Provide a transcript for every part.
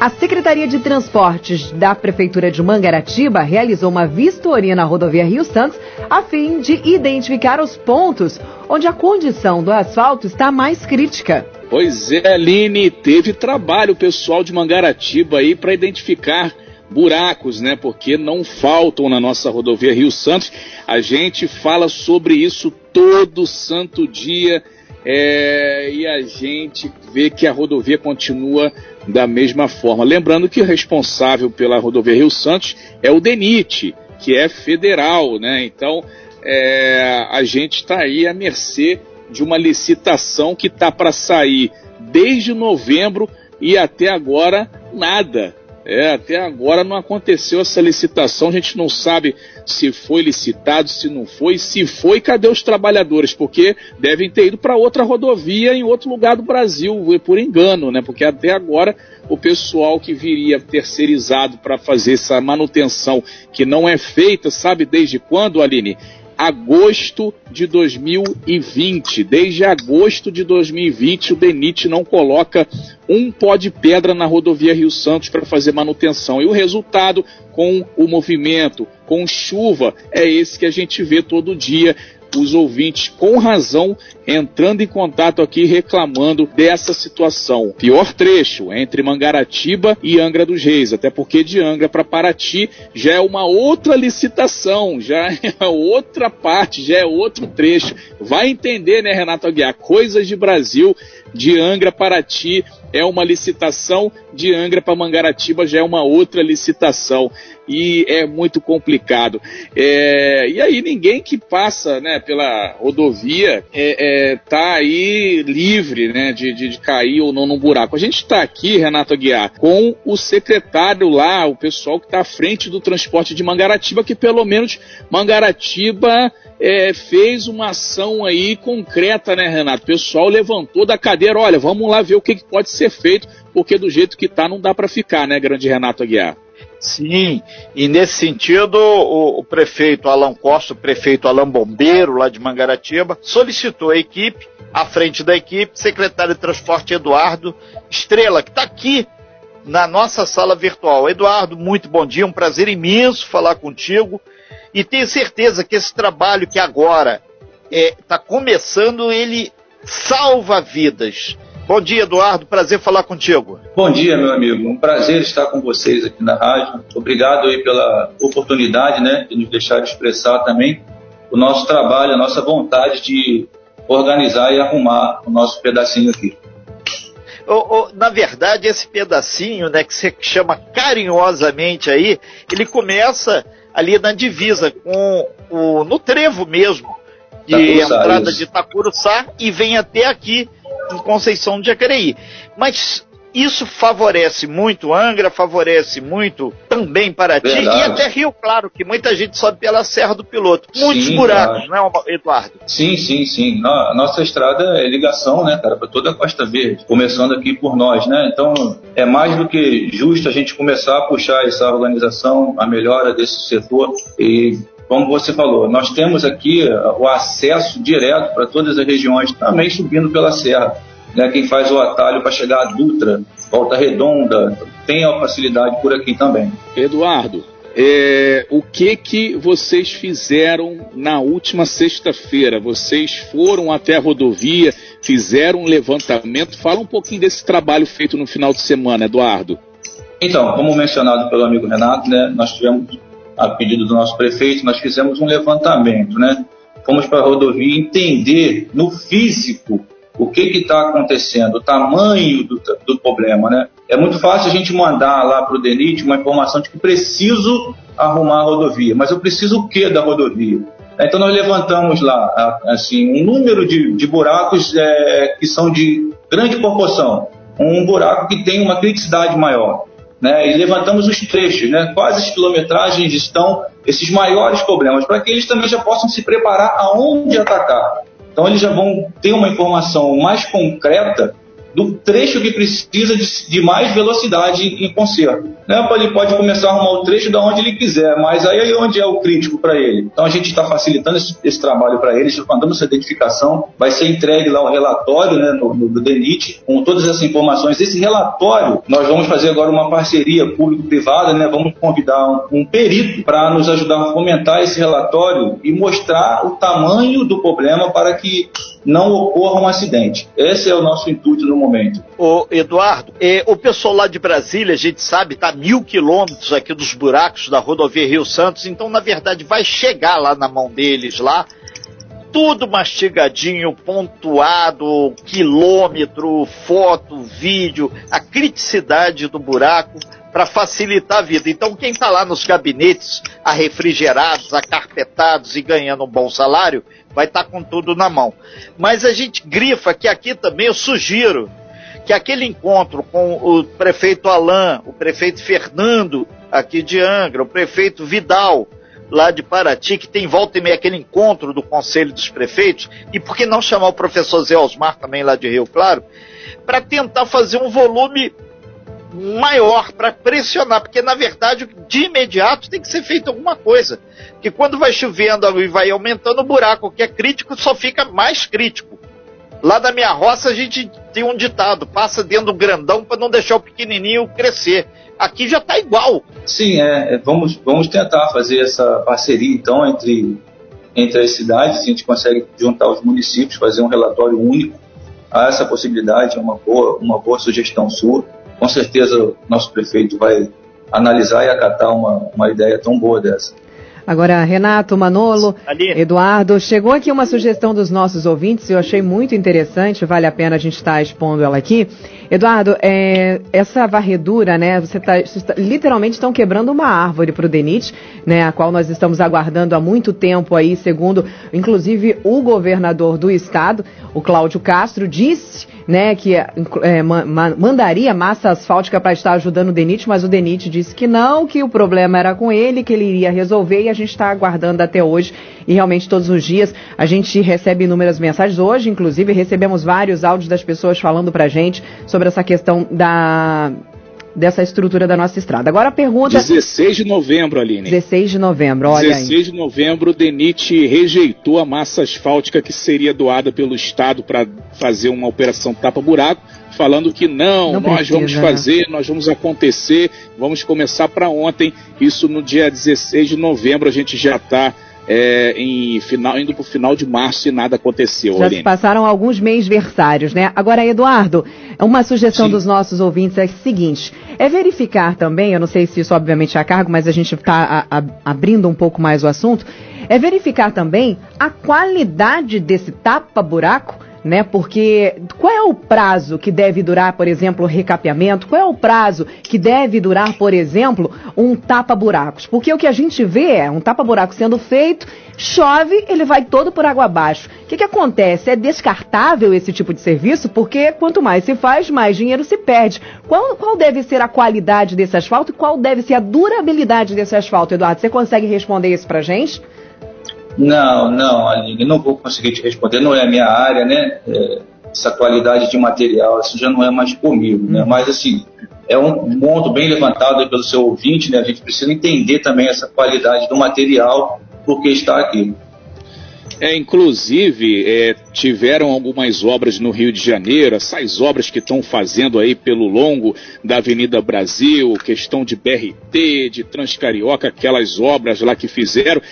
A Secretaria de Transportes da Prefeitura de Mangaratiba realizou uma vistoria na rodovia Rio Santos a fim de identificar os pontos onde a condição do asfalto está mais crítica. Pois é, Aline, teve trabalho pessoal de Mangaratiba aí para identificar buracos, né? Porque não faltam na nossa rodovia Rio Santos. A gente fala sobre isso todo santo dia é, e a gente vê que a rodovia continua da mesma forma. Lembrando que o responsável pela rodovia Rio Santos é o DENIT, que é federal, né? Então é, a gente está aí à mercê de uma licitação que está para sair desde novembro e até agora nada. É, até agora não aconteceu essa licitação, a gente não sabe se foi licitado, se não foi, se foi, cadê os trabalhadores? Porque devem ter ido para outra rodovia em outro lugar do Brasil, por engano, né? Porque até agora o pessoal que viria terceirizado para fazer essa manutenção que não é feita, sabe desde quando, Aline? Agosto de 2020. Desde agosto de 2020, o DENIT não coloca um pó de pedra na rodovia Rio Santos para fazer manutenção. E o resultado, com o movimento, com chuva, é esse que a gente vê todo dia os ouvintes, com razão, entrando em contato aqui reclamando dessa situação. Pior trecho entre Mangaratiba e Angra dos Reis, até porque de Angra para Paraty já é uma outra licitação, já é outra parte, já é outro trecho. Vai entender, né, Renato Aguiar? Coisas de Brasil, de Angra Paraty é uma licitação, de Angra para Mangaratiba já é uma outra licitação e é muito complicado. É, e aí ninguém que passa né, pela rodovia é, é, tá aí livre né, de, de, de cair ou não no buraco. A gente está aqui, Renato Aguiar, com o secretário lá, o pessoal que está à frente do transporte de Mangaratiba, que pelo menos Mangaratiba é, fez uma ação aí concreta, né, Renato? O pessoal levantou da cadeira, olha, vamos lá ver o que, pode ser feito, porque do jeito que está não dá para ficar, né, grande Renato Aguiar? Sim, e nesse sentido, o, o, prefeito Alan Costa, o prefeito Alan Bombeiro, lá de Mangaratiba, solicitou a equipe, à frente da equipe, secretário de Transporte Eduardo Estrela, que está aqui na nossa sala virtual. Eduardo, muito bom dia, um prazer imenso falar contigo e tenho certeza que esse trabalho que agora está é, começando, ele salva vidas. Bom dia, Eduardo. Prazer falar contigo. Bom dia, meu amigo. Um prazer estar com vocês aqui na rádio. Obrigado aí pela oportunidade, né, de nos deixar expressar também o nosso trabalho, a nossa vontade de organizar e arrumar o nosso pedacinho aqui. na verdade, esse pedacinho, né, que você chama carinhosamente aí, ele começa ali na divisa com o no trevo mesmo de entrada de Itacuruçá e vem até aqui em Conceição de Jacareí. Mas isso favorece muito Angra, favorece muito também Paraty Verdade. e até Rio Claro, que muita gente sobe pela Serra do Piloto. Muitos sim, buracos, claro. né, Eduardo? Sim, sim, sim. A nossa estrada é ligação, né, cara, para toda a Costa Verde, começando aqui por nós, né? Então é mais do que justo a gente começar a puxar essa organização, a melhora desse setor e como você falou, nós temos aqui o acesso direto para todas as regiões, também subindo pela serra. Né? Quem faz o atalho para chegar a Dutra, Volta Redonda, tem a facilidade por aqui também. Eduardo, é, o que que vocês fizeram na última sexta-feira? Vocês foram até a rodovia, fizeram um levantamento? Fala um pouquinho desse trabalho feito no final de semana, Eduardo. Então, como mencionado pelo amigo Renato, né, nós tivemos a pedido do nosso prefeito, nós fizemos um levantamento, né? Fomos para a rodovia entender no físico o que está acontecendo, o tamanho do, do, problema, né? É muito fácil a gente mandar lá para o DENIT uma informação de que preciso arrumar a rodovia, mas eu preciso o que da rodovia? Então nós levantamos lá assim um número de, de buracos é, que são de grande proporção, um buraco que tem uma criticidade maior né, e levantamos os trechos, né, quais as quilometragens estão esses maiores problemas, para que eles também já possam se preparar aonde atacar. Então eles já vão ter uma informação mais concreta do trecho que precisa de, de mais velocidade em conserto. Né? Ele pode começar a arrumar o trecho da onde ele quiser, mas aí é onde é o crítico para ele. Então a gente está facilitando esse, esse trabalho para ele, mandando essa identificação, vai ser entregue lá um relatório né, no, no, no DENIT com todas essas informações. Esse relatório, nós vamos fazer agora uma parceria público-privada, né? vamos convidar um, um perito para nos ajudar a fomentar esse relatório e mostrar o tamanho do problema para que não ocorra um acidente. Esse é o nosso intuito no momento. O Eduardo, é, o pessoal lá de Brasília, a gente sabe, está mil quilômetros aqui dos buracos da rodovia Rio Santos, então na verdade vai chegar lá na mão deles lá tudo mastigadinho, pontuado, quilômetro, foto, vídeo, a criticidade do buraco para facilitar a vida. Então, quem está lá nos gabinetes arrefrigerados, acarpetados e ganhando um bom salário, vai estar tá com tudo na mão. Mas a gente grifa que aqui também eu sugiro que aquele encontro com o prefeito Alain, o prefeito Fernando aqui de Angra, o prefeito Vidal, lá de Paraty, que tem volta e meia aquele encontro do Conselho dos Prefeitos, e por que não chamar o professor Zé Osmar também lá de Rio Claro, para tentar fazer um volume maior para pressionar, porque na verdade de imediato tem que ser feito alguma coisa. Que quando vai chovendo e vai aumentando o buraco que é crítico, só fica mais crítico. Lá da minha roça a gente tem um ditado: passa dentro do grandão para não deixar o pequenininho crescer. Aqui já está igual. Sim, é, é, vamos, vamos tentar fazer essa parceria então entre, entre as cidades. A gente consegue juntar os municípios, fazer um relatório único. Há essa possibilidade, é uma boa, uma boa sugestão sua com certeza nosso prefeito vai analisar e acatar uma, uma ideia tão boa dessa. Agora, Renato, Manolo, Ali. Eduardo, chegou aqui uma sugestão dos nossos ouvintes, eu achei muito interessante, vale a pena a gente estar tá expondo ela aqui. Eduardo, é, essa varredura, né, você tá, tá literalmente estão quebrando uma árvore para o DENIT, né, a qual nós estamos aguardando há muito tempo aí, segundo, inclusive, o governador do estado, o Cláudio Castro, disse né, que é, ma mandaria massa asfáltica para estar ajudando o DENIT, mas o DENIT disse que não, que o problema era com ele, que ele iria resolver e a gente está aguardando até hoje. E realmente todos os dias a gente recebe inúmeras mensagens. Hoje, inclusive, recebemos vários áudios das pessoas falando para gente sobre essa questão da dessa estrutura da nossa estrada. Agora a pergunta. 16 de novembro, Aline. 16 de novembro, olha 16 aí. de novembro, o DENIT rejeitou a massa asfáltica que seria doada pelo Estado para fazer uma operação tapa-buraco, falando que não, não nós precisa, vamos né? fazer, né? nós vamos acontecer, vamos começar para ontem. Isso no dia 16 de novembro, a gente já está é, em final, indo para o final de março e nada aconteceu. Já se passaram alguns mês versários, né? Agora, Eduardo, uma sugestão Sim. dos nossos ouvintes é a seguinte: é verificar também, eu não sei se isso obviamente é a cargo, mas a gente está abrindo um pouco mais o assunto, é verificar também a qualidade desse tapa-buraco né? Porque qual é o prazo que deve durar, por exemplo, o recapeamento? Qual é o prazo que deve durar, por exemplo, um tapa-buracos? Porque o que a gente vê é um tapa-buraco sendo feito, chove, ele vai todo por água abaixo. O que, que acontece? É descartável esse tipo de serviço, porque quanto mais se faz, mais dinheiro se perde. Qual, qual deve ser a qualidade desse asfalto e qual deve ser a durabilidade desse asfalto, Eduardo? Você consegue responder isso pra gente? Não, não, Aline, não vou conseguir te responder, não é a minha área, né? É, essa qualidade de material, isso já não é mais comigo, né? Uhum. Mas, assim, é um ponto bem levantado pelo seu ouvinte, né? A gente precisa entender também essa qualidade do material, porque está aqui. É, inclusive, é, tiveram algumas obras no Rio de Janeiro, essas obras que estão fazendo aí pelo longo da Avenida Brasil, questão de BRT, de Transcarioca, aquelas obras lá que fizeram,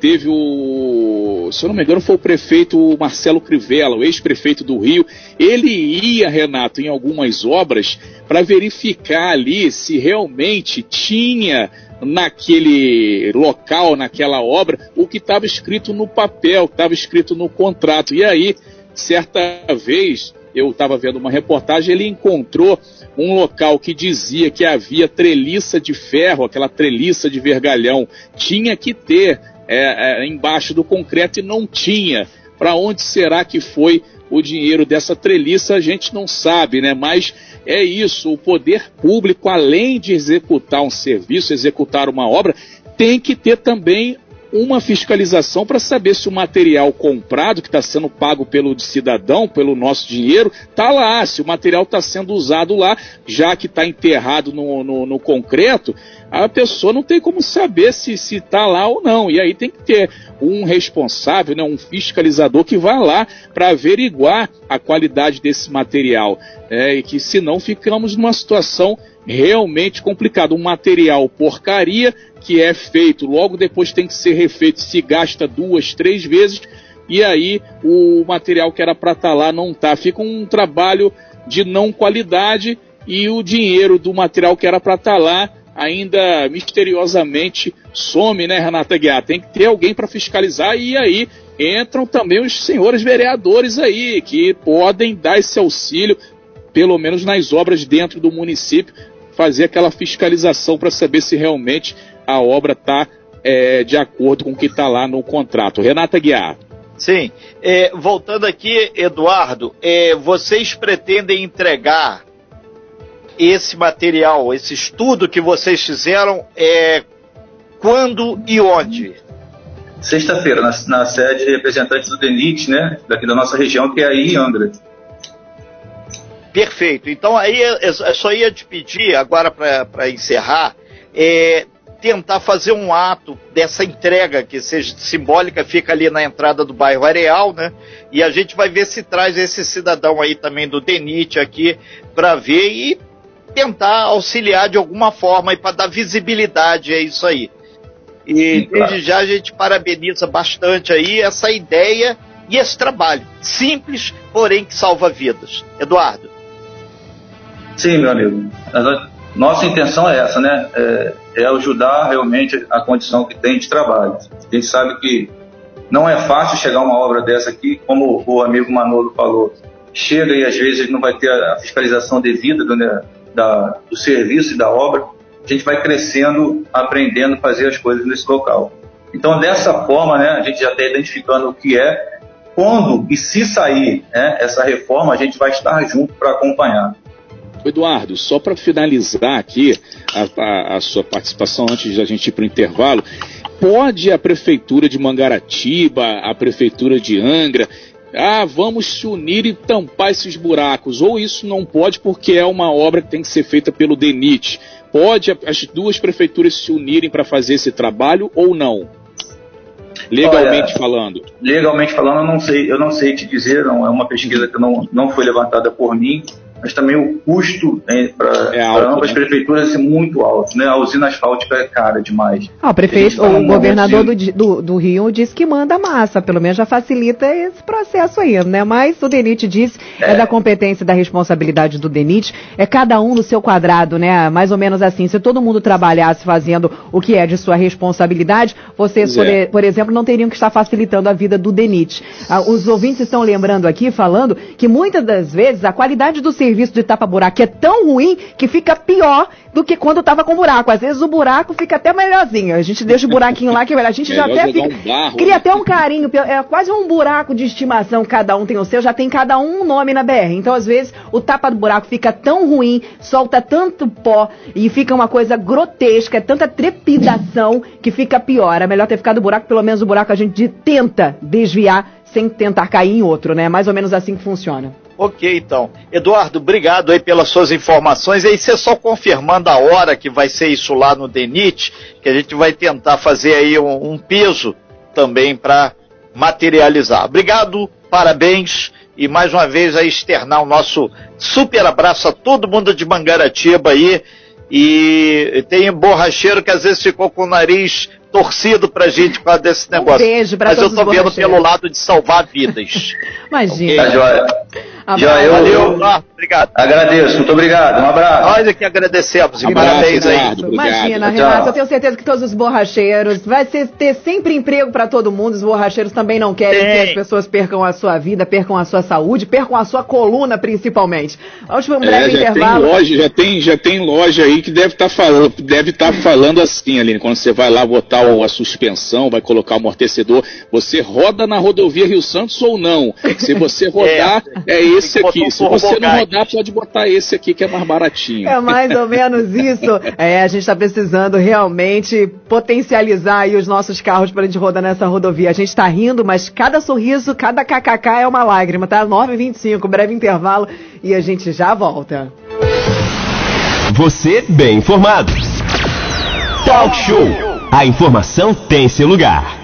teve o, se eu não me engano, foi o prefeito Marcelo Crivella, o ex-prefeito do Rio. Ele ia, Renato, em algumas obras para verificar ali se realmente tinha naquele local, naquela obra, o que estava escrito no papel, estava escrito no contrato. E aí, certa vez, eu estava vendo uma reportagem, ele encontrou um local que dizia que havia treliça de ferro, aquela treliça de vergalhão, tinha que ter é, é, embaixo do concreto e não tinha. Para onde será que foi o dinheiro dessa treliça? A gente não sabe, né? Mas é isso, o poder público, além de executar um serviço, executar uma obra, tem que ter também uma fiscalização para saber se o material comprado, que está sendo pago pelo cidadão, pelo nosso dinheiro, está lá, se o material está sendo usado lá, já que está enterrado no, no, no, concreto, a pessoa não tem como saber se está lá ou não. E aí tem que ter um responsável, né, um fiscalizador que vá lá para averiguar a qualidade desse material. É, e que senão ficamos numa situação realmente complicada. Um material porcaria que é feito, logo depois tem que ser refeito, se gasta duas, três vezes, e aí o material que era para estar tá lá não está. Fica um trabalho de não qualidade e o dinheiro do material que era para estar tá lá ainda misteriosamente some, né, Renata Guiar? Tem que ter alguém para fiscalizar e aí entram também os senhores vereadores aí que podem dar esse auxílio, pelo menos nas obras dentro do município, fazer aquela fiscalização para saber se realmente a obra está é, de acordo com o que está lá no contrato. Renata Guiar. Sim. É, voltando aqui, Eduardo, é, vocês pretendem entregar esse material, esse estudo que vocês fizeram, é, quando e onde? Sexta-feira, na, na, sede de representantes do DENIT, né, daqui da nossa região, que é aí em Angra. Perfeito. Então aí eu é, é, só ia te pedir, agora para encerrar, é, tentar fazer um ato dessa entrega que seja simbólica, fica ali na entrada do bairro Areal, né? E a gente vai ver se traz esse cidadão aí também do DENIT aqui para ver e tentar auxiliar de alguma forma e para dar visibilidade a isso aí. E Sim, claro. desde já a gente parabeniza bastante aí essa ideia e esse trabalho. Simples, porém que salva vidas. Eduardo. Sim, meu amigo. Nossa intenção é essa, né? É, é ajudar realmente a condição que tem de trabalho. A gente sabe que não é fácil chegar uma obra dessa aqui, como o amigo Manolo falou. Chega e às vezes não vai ter a fiscalização devida do, né, da, do serviço e da obra. A gente vai crescendo, aprendendo a fazer as coisas nesse local. Então, dessa forma, né, a gente já está identificando o que é. Quando e se sair né, essa reforma, a gente vai estar junto para acompanhar. Eduardo, só para finalizar aqui a, a, a, sua participação antes de a gente ir para o intervalo, pode a prefeitura de Mangaratiba, a prefeitura de Angra, ah, vamos se unir e tampar esses buracos, ou isso não pode porque é uma obra que tem que ser feita pelo DENIT. Pode as duas prefeituras se unirem para fazer esse trabalho ou não? Legalmente Olha, falando. Legalmente falando, eu não sei, eu não sei te dizer, não é uma pesquisa que não, não foi levantada por mim mas também o custo né, para é ambas né? prefeituras é muito alto. Né? A usina asfáltica é cara demais. Ah, o prefeito, o governador do, do, do, Rio disse que manda massa, pelo menos já facilita esse processo aí, né? Mas o DENIT disse, é, é da competência e da responsabilidade do DENIT, é cada um no seu quadrado, né? Mais ou menos assim, se todo mundo trabalhasse fazendo o que é de sua responsabilidade, vocês, por, é. por, exemplo, não teriam que estar facilitando a vida do DENIT. Ah, os ouvintes estão lembrando aqui, falando, que muitas das vezes a qualidade do serviço serviço de tapa-buraco é tão ruim que fica pior do que quando estava com buraco. Às vezes o buraco fica até melhorzinho. A gente deixa o buraquinho lá que é. A gente já até fica, um barro, cria né? até um carinho. É quase um buraco de estimação. Cada um tem o seu. Já tem cada um um nome na BR. Então às vezes o tapa do buraco fica tão ruim, solta tanto pó e fica uma coisa grotesca, é tanta trepidação que fica pior. É melhor ter ficado buraco. Pelo menos o buraco a gente tenta desviar sem tentar cair em outro, né? Mais ou menos assim que funciona. Ok, então. Eduardo, obrigado aí pelas suas informações. E aí você só confirmando a hora que vai ser isso lá no DENIT, que a gente vai tentar fazer aí um, um peso também para materializar. Obrigado, parabéns e mais uma vez aí externar o nosso super abraço a todo mundo de Mangaratiba aí. E tem borracheiro que às vezes ficou com o nariz torcido pra gente por causa desse negócio. Um beijo pra Mas eu tô vendo pelo lado de salvar vidas. Imagina. Okay? Já eu, Valeu. Ah, obrigado. Agradeço, muito obrigado. Um abraço. Nós aqui agradecemos. Um parabéns aí. Imagina, Renato, eu tenho certeza que todos os borracheiros vai ser, ter sempre emprego para todo mundo. Os borracheiros também não querem Tem. que as pessoas percam a sua vida, percam a sua saúde, percam a sua coluna, principalmente. Vamos para um breve é, já intervalo. Tem loja, já, tem, já tem loja aí que deve estar tá falando, deve estar tá falando assim, Aline, quando você vai lá botar a suspensão, vai colocar o amortecedor, você roda na rodovia Rio Santos ou não? Se você rodar, é, é esse aqui. Se você não rodar, pode botar esse aqui que é mais baratinho. É mais ou menos isso. É, a gente está precisando realmente potencializar aí os nossos carros para a gente rodar nessa rodovia. A gente está rindo, mas cada sorriso, cada kkk é uma lágrima, tá? 9h25, breve intervalo e a gente já volta. Você bem informado. Talk Show. A informação tem seu lugar.